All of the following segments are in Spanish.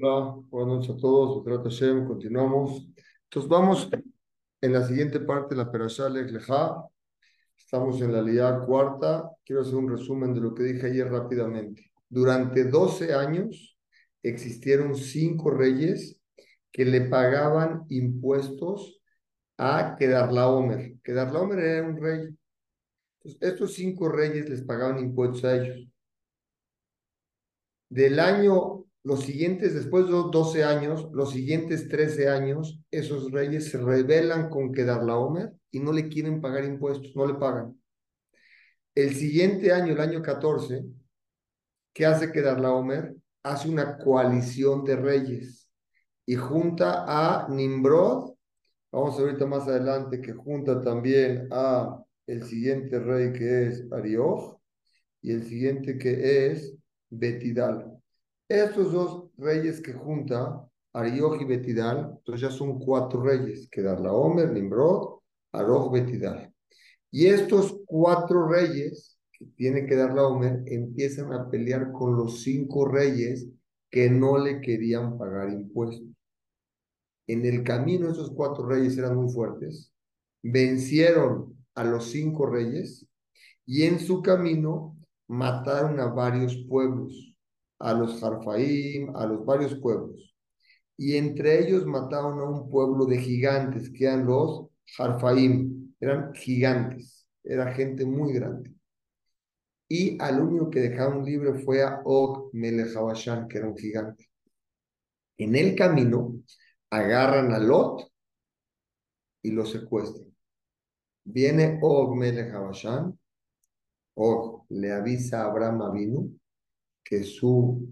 Hola, buenas noches a todos. Continuamos. Entonces vamos en la siguiente parte de la Perashá Leja. Estamos en la Lía cuarta. Quiero hacer un resumen de lo que dije ayer rápidamente. Durante 12 años existieron cinco reyes que le pagaban impuestos a Kedarlaomer. Kedarlaomer era un rey. Entonces, estos cinco reyes les pagaban impuestos a ellos. Del año los siguientes, después de los 12 años, los siguientes 13 años, esos reyes se rebelan con Kedarlaomer y no le quieren pagar impuestos, no le pagan. El siguiente año, el año 14, ¿qué hace Kedarlaomer? Hace una coalición de reyes y junta a Nimrod, vamos a ahorita más adelante que junta también a el siguiente rey que es Arioj y el siguiente que es Betidal. Estos dos reyes que junta, Arioj y Betidal, entonces ya son cuatro reyes, que Omer, Nimrod, Aroj, Betidal. Y estos cuatro reyes que tiene que dar la Omer empiezan a pelear con los cinco reyes que no le querían pagar impuestos. En el camino esos cuatro reyes eran muy fuertes, vencieron a los cinco reyes y en su camino mataron a varios pueblos a los Harfaim, a los varios pueblos. Y entre ellos mataron a un pueblo de gigantes, que eran los Harfaim. Eran gigantes, era gente muy grande. Y al único que dejaron libre fue a Og Melech que era un gigante. En el camino agarran a Lot y lo secuestran. Viene Og Melech Og le avisa a Abraham Avinu que su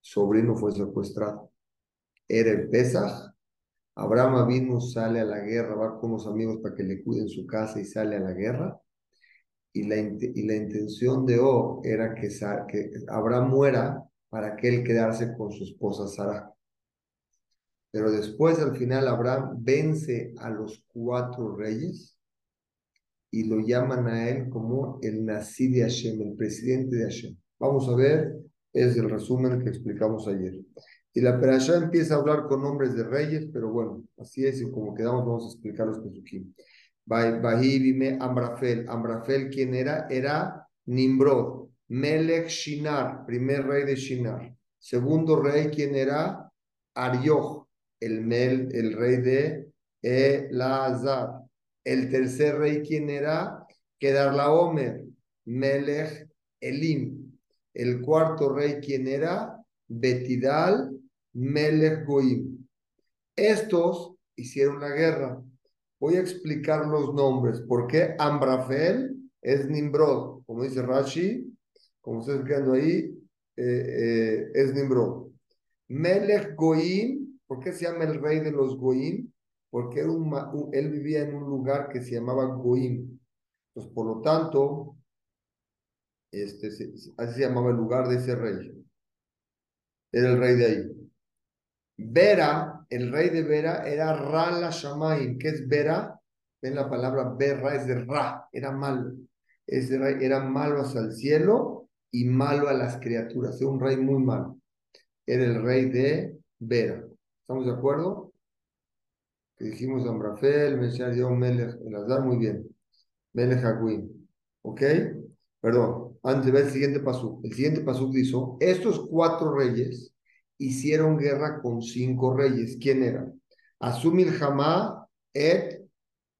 sobrino fue secuestrado. Era el Pesaj. Abraham vino, sale a la guerra, va con unos amigos para que le cuiden su casa y sale a la guerra. Y la, y la intención de O era que, que Abraham muera para que él quedarse con su esposa Sara. Pero después, al final, Abraham vence a los cuatro reyes y lo llaman a él como el Nasi de Hashem, el presidente de Hashem. Vamos a ver, es el resumen que explicamos ayer. Y la perashá empieza a hablar con nombres de reyes, pero bueno, así es, y como quedamos, vamos a explicar los pesukim. Bahibime Ambrafel. Ambrafel, ¿quién era? Era Nimrod. Melech Shinar, primer rey de Shinar. Segundo rey, ¿quién era? Arioch, el, mel, el rey de Elazar. El tercer rey, ¿quién era? Omer. Melech Elim. El cuarto rey, ¿quién era? Betidal Melech Goim. Estos hicieron la guerra. Voy a explicar los nombres. ¿Por qué Ambrafel es Nimrod? Como dice Rashi, como ustedes quedando ahí, eh, eh, es Nimrod. Melech Goim, ¿por qué se llama el rey de los Goim? Porque él vivía en un lugar que se llamaba Goim. Entonces, por lo tanto, este, así se llamaba el lugar de ese rey. Era el rey de ahí. Vera, el rey de Vera era Ra Shamaim. ¿Qué es Vera? Ven la palabra Vera, es de Ra, era malo. Ese rey era malo hacia el cielo y malo a las criaturas. Era un rey muy malo. Era el rey de Vera. ¿Estamos de acuerdo? Que dijimos Ambrafel, Mesías Dios, Melech, Elazar, muy bien. Melech Aguín. ¿Ok? Perdón antes de ver el siguiente paso. El siguiente paso dice, estos cuatro reyes hicieron guerra con cinco reyes. ¿Quién eran? Asumil Hamá et,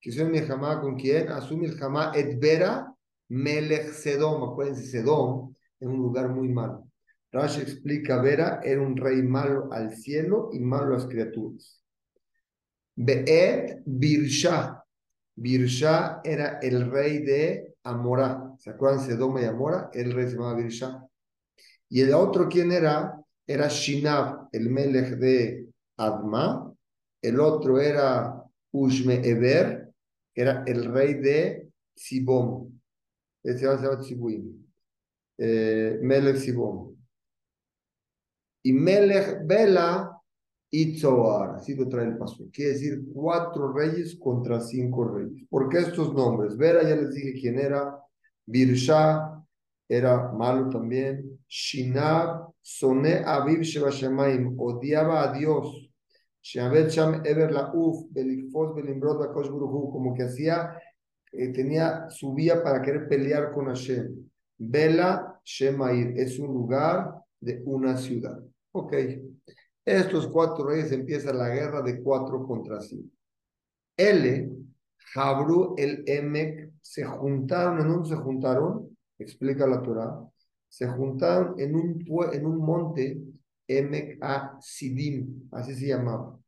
que Hamá con quién? Asumil Hamá et Vera Melech Sedom. Acuérdense, Sedom en un lugar muy malo. Rashi explica, Vera era un rey malo al cielo y malo a las criaturas. Beet Birsha. Birsha era el rey de Amora. ¿Se acuerdan? Sedoma y Amora. El rey se llamaba. Y el otro, ¿quién era? Era Shinab, el melech de Adma. El otro era Ushme Eber, que era el rey de Sibom. Ese se llama Sibuim. Eh, melech Sibom. Y Melech Bela Itzoar, así lo trae el paso. Quiere decir cuatro reyes contra cinco reyes. ¿Por qué estos nombres? Vera, ya les dije quién era. Birsha era malo también. Shinab Soné Aviv Shebashemaim, odiaba a Dios. Sheabet Sham Ever Lauf, Belikfos Belimbrod Buruhu, como que hacía, eh, tenía, subía para querer pelear con Hashem. Bela Shemair, es un lugar de una ciudad. Ok. Estos cuatro reyes empieza la guerra de cuatro contra cinco. L, Jabru, el Emek, se juntaron, ¿en dónde se juntaron? Explica la Torah. Se juntaron en un, en un monte, Emek a así se llamaba.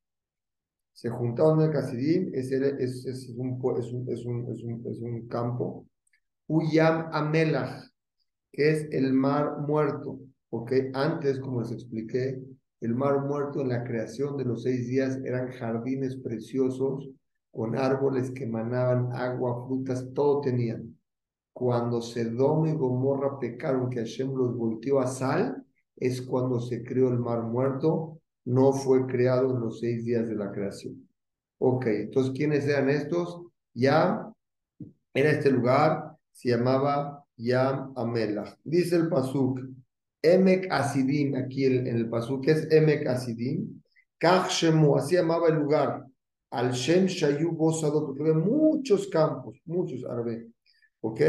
Se juntaron en el Kasidim, es, es, es, un, es, un, es, un, es un campo. Uyam Amelach, que es el mar muerto, porque antes, como les expliqué, el mar muerto en la creación de los seis días eran jardines preciosos con árboles que emanaban agua, frutas, todo tenían. Cuando Sedom y Gomorra pecaron, que Hashem los volteó a sal, es cuando se creó el mar muerto, no fue creado en los seis días de la creación. Ok, entonces, ¿quiénes eran estos? Ya era este lugar, se llamaba Yam Amelach. Dice el Pasuk, Emek Asidim, aquí en el, Pasuk, es Emek Asidim, Kach Shemu, así llamaba el lugar al Shem Shayu Bosado, porque ve muchos campos, muchos árboles. ¿Ok?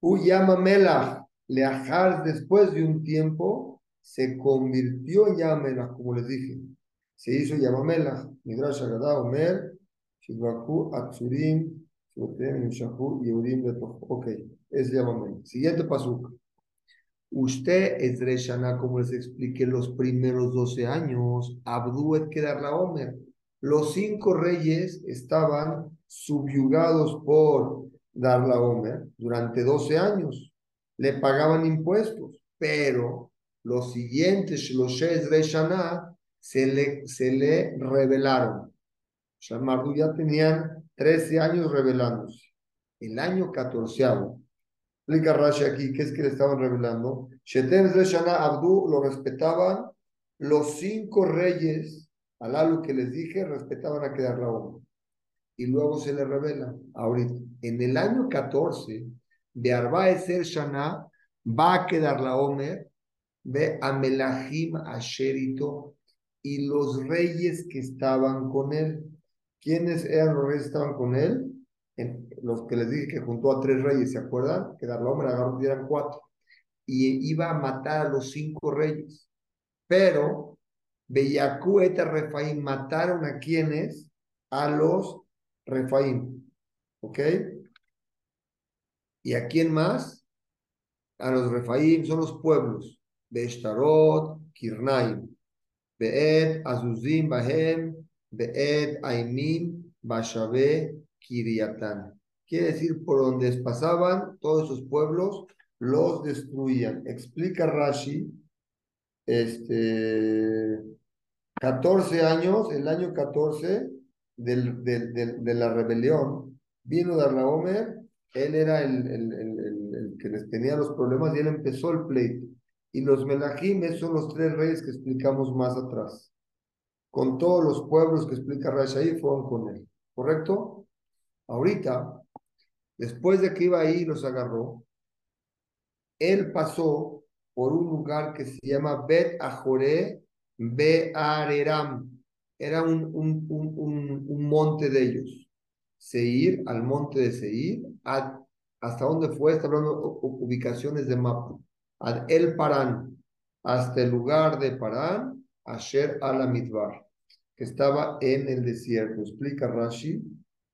Uyama Melach, Leajar, después de un tiempo, se convirtió en Yamelach, como les dije. Se hizo Yamamelach, Midrash Agada, Omer, Shidbaku, Atsurim, Shahu, Yehudim, Ok, es Yamamelach. Siguiente pasuk. Usted es Reshana, como les expliqué, los primeros 12 años, Abdu et la Omer los cinco reyes estaban subyugados por Darla Omer durante 12 años. Le pagaban impuestos, pero los siguientes, los Shes de se le, se le rebelaron. Shamardu ya tenían 13 años rebelándose. El año 14, explica Rashi aquí, ¿qué es que le estaban revelando? Shetem Reshana Abdu lo respetaban los cinco reyes Alá lo que les dije, respetaban a quedar la obra. Y luego se le revela, ahorita, en el año 14, de Arba Eser Shana, va a quedar la Omer, ve a Melahim Asherito y los reyes que estaban con él. ¿Quiénes eran los reyes que estaban con él? los que les dije que juntó a tres reyes, ¿se acuerdan? Que Darlaomer agarró eran cuatro. Y iba a matar a los cinco reyes. Pero Beyakú et Refaim mataron a quienes? A los Refaim. ¿Ok? ¿Y a quién más? A los Refaim son los pueblos. Beeshtarot, Kirnaim. Beed, Azuzim, Bahem. Beed, Aimim, Bashabe, Kiriatán. Quiere decir, por donde pasaban todos esos pueblos, los destruían. Explica Rashi, este, 14 años, el año 14 del, de la rebelión, vino Darlaomer, él era el, el, el, que les tenía los problemas y él empezó el pleito. Y los Melajimes son los tres reyes que explicamos más atrás. Con todos los pueblos que explica Rashaí fueron con él. ¿Correcto? Ahorita, después de que iba ahí los agarró, él pasó por un lugar que se llama Bet Ajoré Beareram. Era un, un, un, un, monte de ellos. Seir, al monte de Seir. ¿Hasta dónde fue? Está hablando ubicaciones de mapa. Ad El Parán. Hasta el lugar de Parán. Asher Alamidbar. Que estaba en el desierto. Explica Rashi.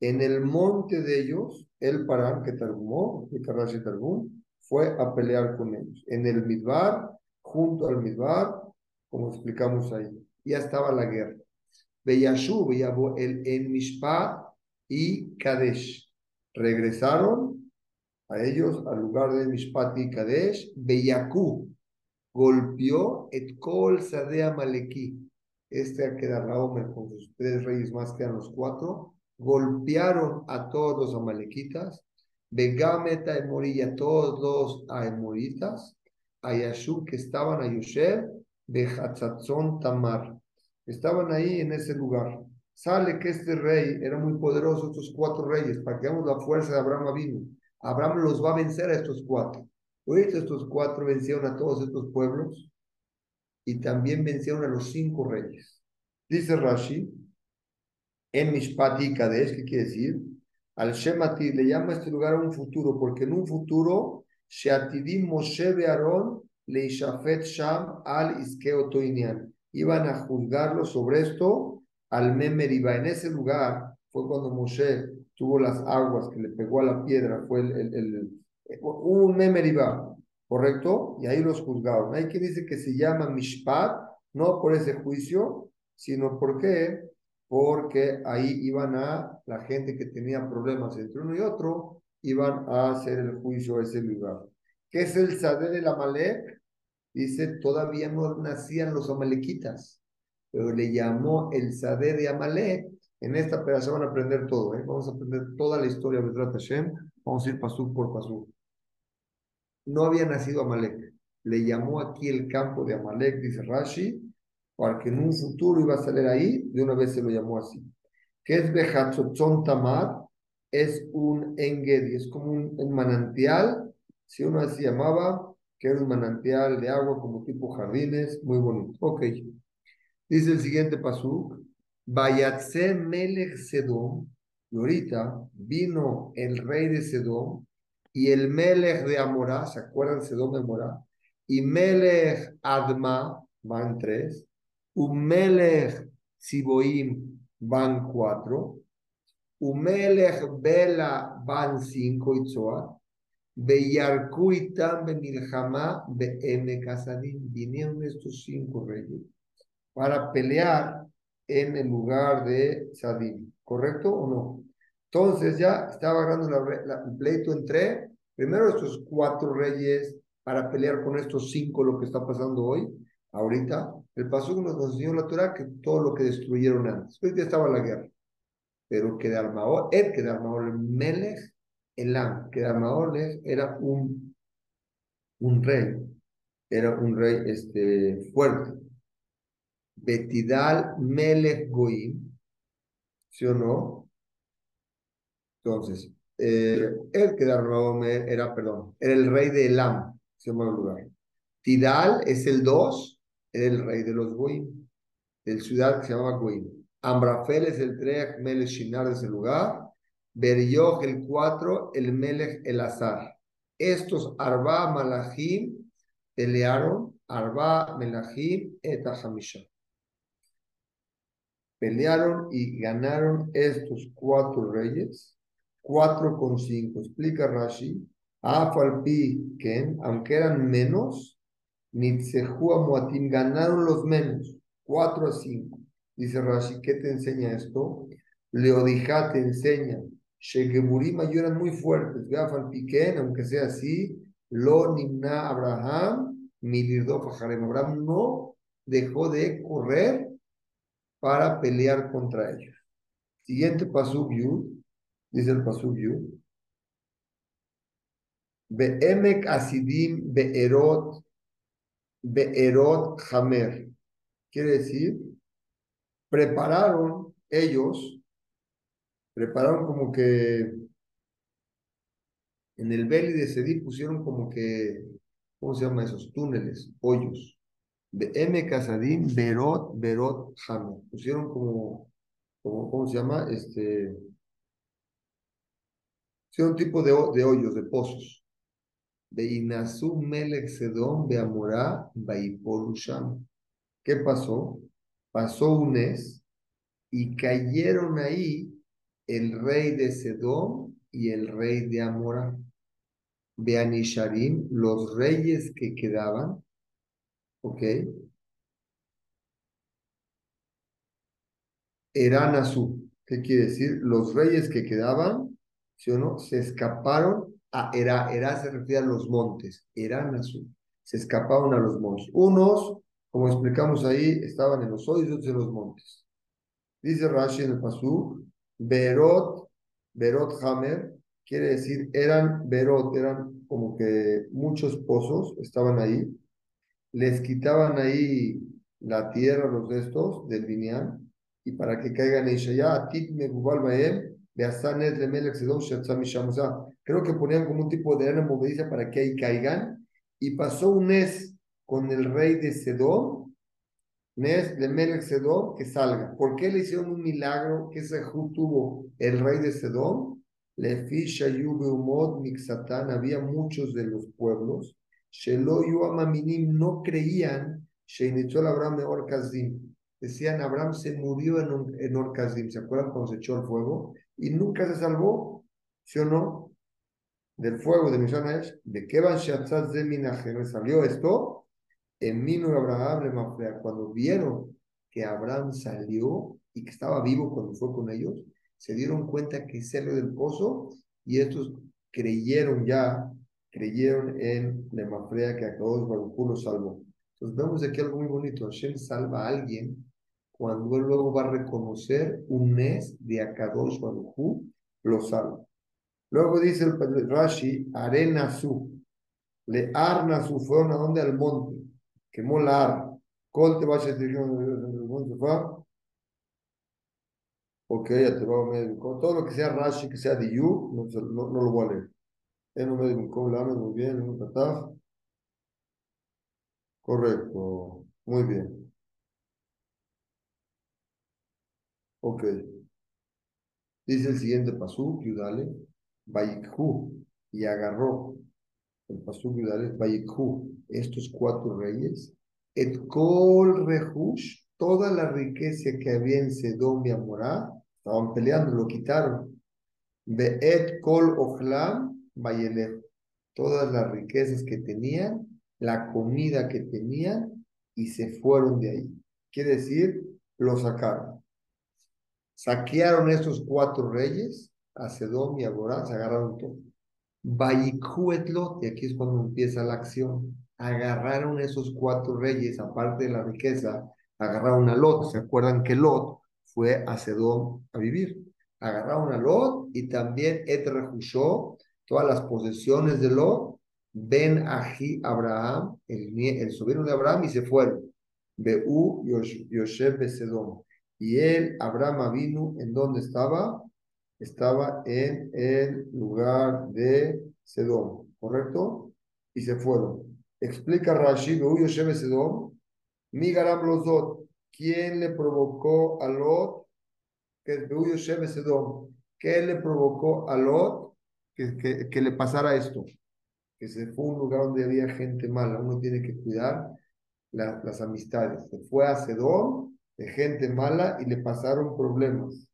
En el monte de ellos, el Parán que targumó, explica Rashi Targum, fue a pelear con ellos. En el Midbar, junto al Midbar, como explicamos ahí. Ya estaba la guerra. Beyashu, el en Mishpat y Kadesh. Regresaron a ellos al lugar de Mishpat y Kadesh. Beyakú golpeó et kol sadea maleki. Este a Omer con sus tres reyes más que eran los cuatro. Golpearon a todos los amalequitas. Begameta y a todos los aemoritas. A Yashu que estaban a Yosher de Hatzatzon Tamar. Estaban ahí en ese lugar. Sale que este rey era muy poderoso, estos cuatro reyes, para que veamos la fuerza de Abraham vino. Abraham los va a vencer a estos cuatro. Ahorita estos cuatro vencieron a todos estos pueblos y también vencieron a los cinco reyes. Dice Rashi, en Mishpati Kadesh, ¿qué quiere decir? Al Shemati le llama este lugar un futuro, porque en un futuro, Sheatidim Moshe Bearon le Sham al Iskeo Iban a juzgarlo sobre esto al Memeriba. En ese lugar fue cuando Moshe tuvo las aguas que le pegó a la piedra, fue el, el, el, un Memeriba, ¿correcto? Y ahí los juzgaron. Hay quien dice que se llama Mishpat, no por ese juicio, sino porque porque ahí iban a, la gente que tenía problemas entre uno y otro, iban a hacer el juicio a ese lugar. ¿Qué es el Sadeh del Amalek? Dice, todavía no nacían los amalequitas, pero le llamó el Sadeh de Amalek. En esta pedazo van a aprender todo, ¿eh? vamos a aprender toda la historia de Hashem, vamos a ir pasú por pasú. No había nacido Amalek, le llamó aquí el campo de Amalek, dice Rashi, porque en un futuro iba a salir ahí, de una vez se lo llamó así. ¿Qué es Behatzotzon Tamar? Es un engedi, es como un, manantial, si uno así llamaba, que era un manantial de agua como tipo jardines, muy bonito. Ok. Dice el siguiente pasuk, Bayatse Melech Sedom, y ahorita vino el rey de Sedom y el Melech de Amorá, ¿se acuerdan Sedom de Amorá? Y Melech Adma, van tres, Umelech Siboim van cuatro. Umelech Bela van cinco Itzoa. Beyarkuitam Bemilhama Be'eme Kasadim. Vinieron estos cinco reyes para pelear en el lugar de Sadim. ¿Correcto o no? Entonces ya estaba agarrando el pleito entre primero estos cuatro reyes para pelear con estos cinco, lo que está pasando hoy ahorita, el paso nos enseñó la Torah que todo lo que destruyeron antes, hoy ya estaba la guerra, pero que de Armaor, el que Melech, Elam, que de Armaor era un, un rey, era un rey este, fuerte. Betidal Melech Goim, ¿sí o no? Entonces, eh, el que era, perdón, era el rey de Elam, se llama el lugar. Tidal es el 2 el rey de los Goim, del ciudad que se llamaba Goim. Amrafel es el 3, Melech Shinar es el lugar. Berioch el 4, el Melech el Azar. Estos Arba Malachim pelearon, Arba Melachim et Pelearon y ganaron estos cuatro reyes, cuatro con cinco. Explica Rashi, Afalpi Ken, aunque eran menos, Nitzehua Muatim ganaron los menos, 4 a 5. Dice Rashi, ¿qué te enseña esto? Leodijá te enseña. Shegeburim eran muy fuertes. Gafal Piquen, aunque sea así, Lo Nimna Abraham, Milirdo Fajarem. Abraham no dejó de correr para pelear contra ellos. Siguiente Yud, dice el Yud. Be'emek Asidim Be'erot Be'erot Hamer. Quiere decir, prepararon ellos, prepararon como que en el Beli de Sedí pusieron como que, ¿cómo se llama esos? Túneles, hoyos. M. Casadín, Berot, Berot, Hamer. Pusieron como, ¿cómo se llama? Este, un tipo de, de hoyos, de pozos. Inasu Melech Sedom Beamorá Baipolusham. ¿Qué pasó? Pasó un mes y cayeron ahí el rey de Sedom y el rey de Amorá. Beanisharim, los reyes que quedaban, ¿ok? Eran azul. ¿Qué quiere decir? Los reyes que quedaban, ¿sí o no? Se escaparon a Era. Era se refiere a los montes. Eran azul. Se escapaban a los montes. Unos, como explicamos ahí, estaban en los hoyos, otros en los montes. Dice Rashi en el Pasú, Berot, Berot Hamer, quiere decir, eran Berot, eran como que muchos pozos, estaban ahí. Les quitaban ahí la tierra, los restos del viñán, y para que caigan en Shaya, Tit Megubal Baem, creo que ponían como un tipo de arena movediza para que ahí caigan. Y pasó un mes con el rey de Sedón Nes de Melech Sedom, que salga. ¿Por qué le hicieron un milagro que Sehú tuvo el rey de Sedom? Le umod mixatán, había muchos de los pueblos. Shelo Yuamaminim no creían, Sheinitzol Abraham de Orkazim. Decían, Abraham se murió en, en. ¿Se acuerdan cuando se echó el fuego? Y nunca se salvó, ¿sí o no? Del fuego de Mishanash, de Kevan Shatzat Zeminaje, salió esto en Minu Abraham le cuando vieron que Abraham salió y que estaba vivo cuando fue con ellos, se dieron cuenta que salió del pozo y estos creyeron ya, creyeron en la Mafrea que acabó Baruj lo salvó. Entonces vemos aquí algo muy bonito, Hashem salva a alguien cuando él luego va a reconocer un mes de Akadosh Baruj lo salva. Luego dice el Rashi, Arena Su, le Arna Su fueron a donde al monte quemó la arma. ¿Col te vayas a se fue? Ok, ya te va a medir. Todo lo que sea Rashi, que sea de no, no, no lo voy a leer. Medio ¿cómo la muy bien, en un kataf. Correcto, muy bien. Ok. Dice el siguiente pasú, Yudale, Bayikhu, y agarró el pasú Yudale, Bayikhu, estos cuatro reyes, et kol rehush, toda la riqueza que había en Sedom y Amorá, estaban peleando, lo quitaron. et kol ochlam, todas las riquezas que tenían, la comida que tenían, y se fueron de ahí. Quiere decir, lo sacaron. Saquearon estos cuatro reyes, a Sedom y a se agarraron todo. Lot, y aquí es cuando empieza la acción agarraron esos cuatro reyes, aparte de la riqueza, agarraron a Lot. ¿Se acuerdan que Lot fue a Sedón a vivir? Agarraron a Lot y también Et todas las posesiones de Lot, Ben Aji Abraham, el, el sobrino de Abraham, y se fueron. Beú Yosef Sedón. Y él, Abraham vino, ¿en dónde estaba? Estaba en el lugar de Sedón, ¿correcto? Y se fueron. Explica Rashi, mi garam lozot, ¿quién le provocó a Lot? Que ¿Qué le provocó a Lot que, que, le pasara esto? Que se fue a un lugar donde había gente mala. Uno tiene que cuidar las amistades. Se fue a Sedón de gente mala y le pasaron problemas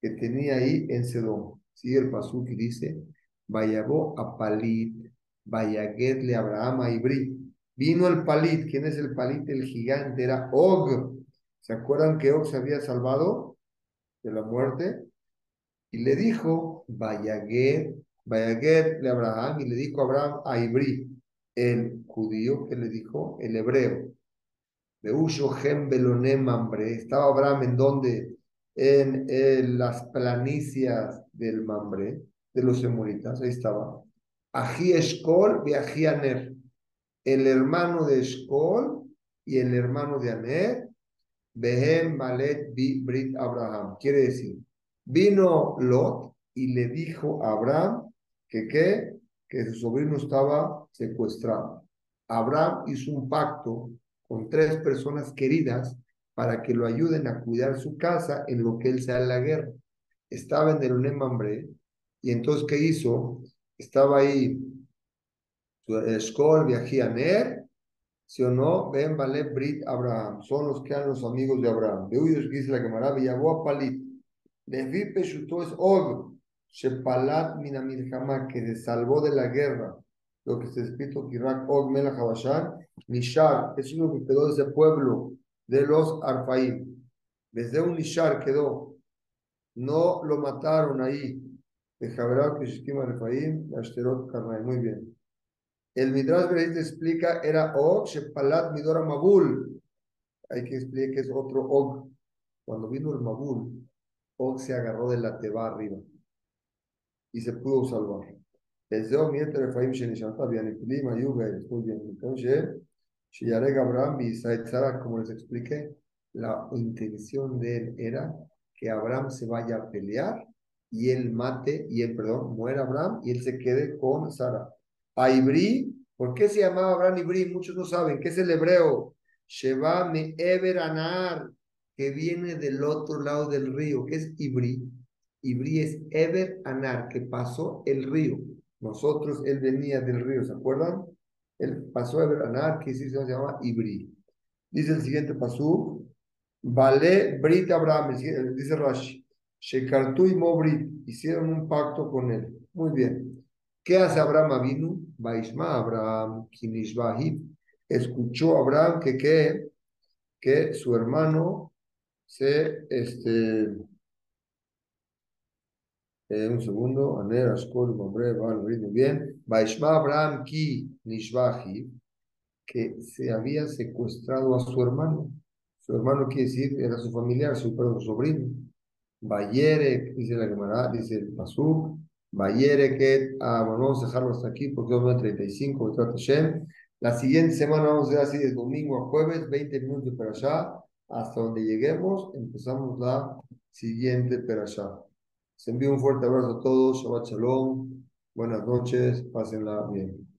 que tenía ahí en Sedón. Sigue el pasuk y dice, Vayabó a Palit le Abraham a Ibri. Vino el Palit. ¿Quién es el Palit? El gigante. Era Og. ¿Se acuerdan que Og se había salvado de la muerte? Y le dijo, Vayaguet, le Abraham. Y le dijo Abraham a Ibri, el judío, que le dijo, el hebreo. Beusho Gem Belonem Mambre. Estaba Abraham en donde? En, en las planicias del Mambre, de los emoritas. Ahí estaba. Ají Eshkol y Ají Aner. El hermano de Eshkol y el hermano de Aner. Behem Malet Brit Abraham. Quiere decir, vino Lot y le dijo a Abraham que qué, que su sobrino estaba secuestrado. Abraham hizo un pacto con tres personas queridas para que lo ayuden a cuidar su casa en lo que él sea en la guerra. Estaba en el Unemambre y entonces ¿qué hizo? estaba ahí Escol, Viajianer, si o no, ven Vale Brit Abraham, son los que eran los amigos de Abraham. De Uyos dice la Gemara, Villagó a Palit. Levi Peshuto es Og, Shepalat Minamilhama, que se salvó de la guerra. Lo que está escrito, Kirak Og Melach Habashan, Nishar, es uno que quedó de ese pueblo de los Arfaim. Desde un Nishar quedó. No lo mataron ahí, muy bien. El Midrash te explica, era Og, Shepalat, Midora, Mabul. Hay que explicar que es otro Og. Cuando vino el Mabul, Og se agarró de la teba arriba y se pudo salvar. Desde Og, Mieter, Efaim, Shenishanta, Bianiplim, Ayuga, muy bien. Entonces, Shiyareg Abraham y Sara, como les expliqué, la intención de él era que Abraham se vaya a pelear y él mate, y él, perdón, muera Abraham y él se quede con Sara. A Ibrí, ¿por qué se llamaba Abraham Ibrí? Muchos no saben, ¿qué es el hebreo? Sheba me Eber que viene del otro lado del río, que es Ibri. Ibri es Eber Anar, que pasó el río. Nosotros, él venía del río, ¿se acuerdan? Él pasó Eber Anar, que se llama Ibri. Dice el siguiente pasú, Vale Brit Abraham, dice Rashi, Shekartu y Mobrit, hicieron un pacto con él. Muy bien. ¿Qué hace Abraham Avinu? Vaishma Abraham, Kinishbahib. Escuchó Abraham que, que, su hermano se, este, eh, un segundo, Aner, Ashkol, Mamre, muy bien. Vaishma Abraham ki Nishbahib, que se había secuestrado a su hermano. Su hermano quiere decir, era su familiar, su, su sobrino. Bayere, dice la Gemara, dice el Pasuk, Bayere que, ah, bueno, vamos a dejarlo hasta aquí porque es 35, La siguiente semana vamos a hacer así de domingo a jueves, 20 minutos para allá, hasta donde lleguemos, empezamos la siguiente para allá. Se envía un fuerte abrazo a todos, Shabbat Shalom, buenas noches, pásenla bien.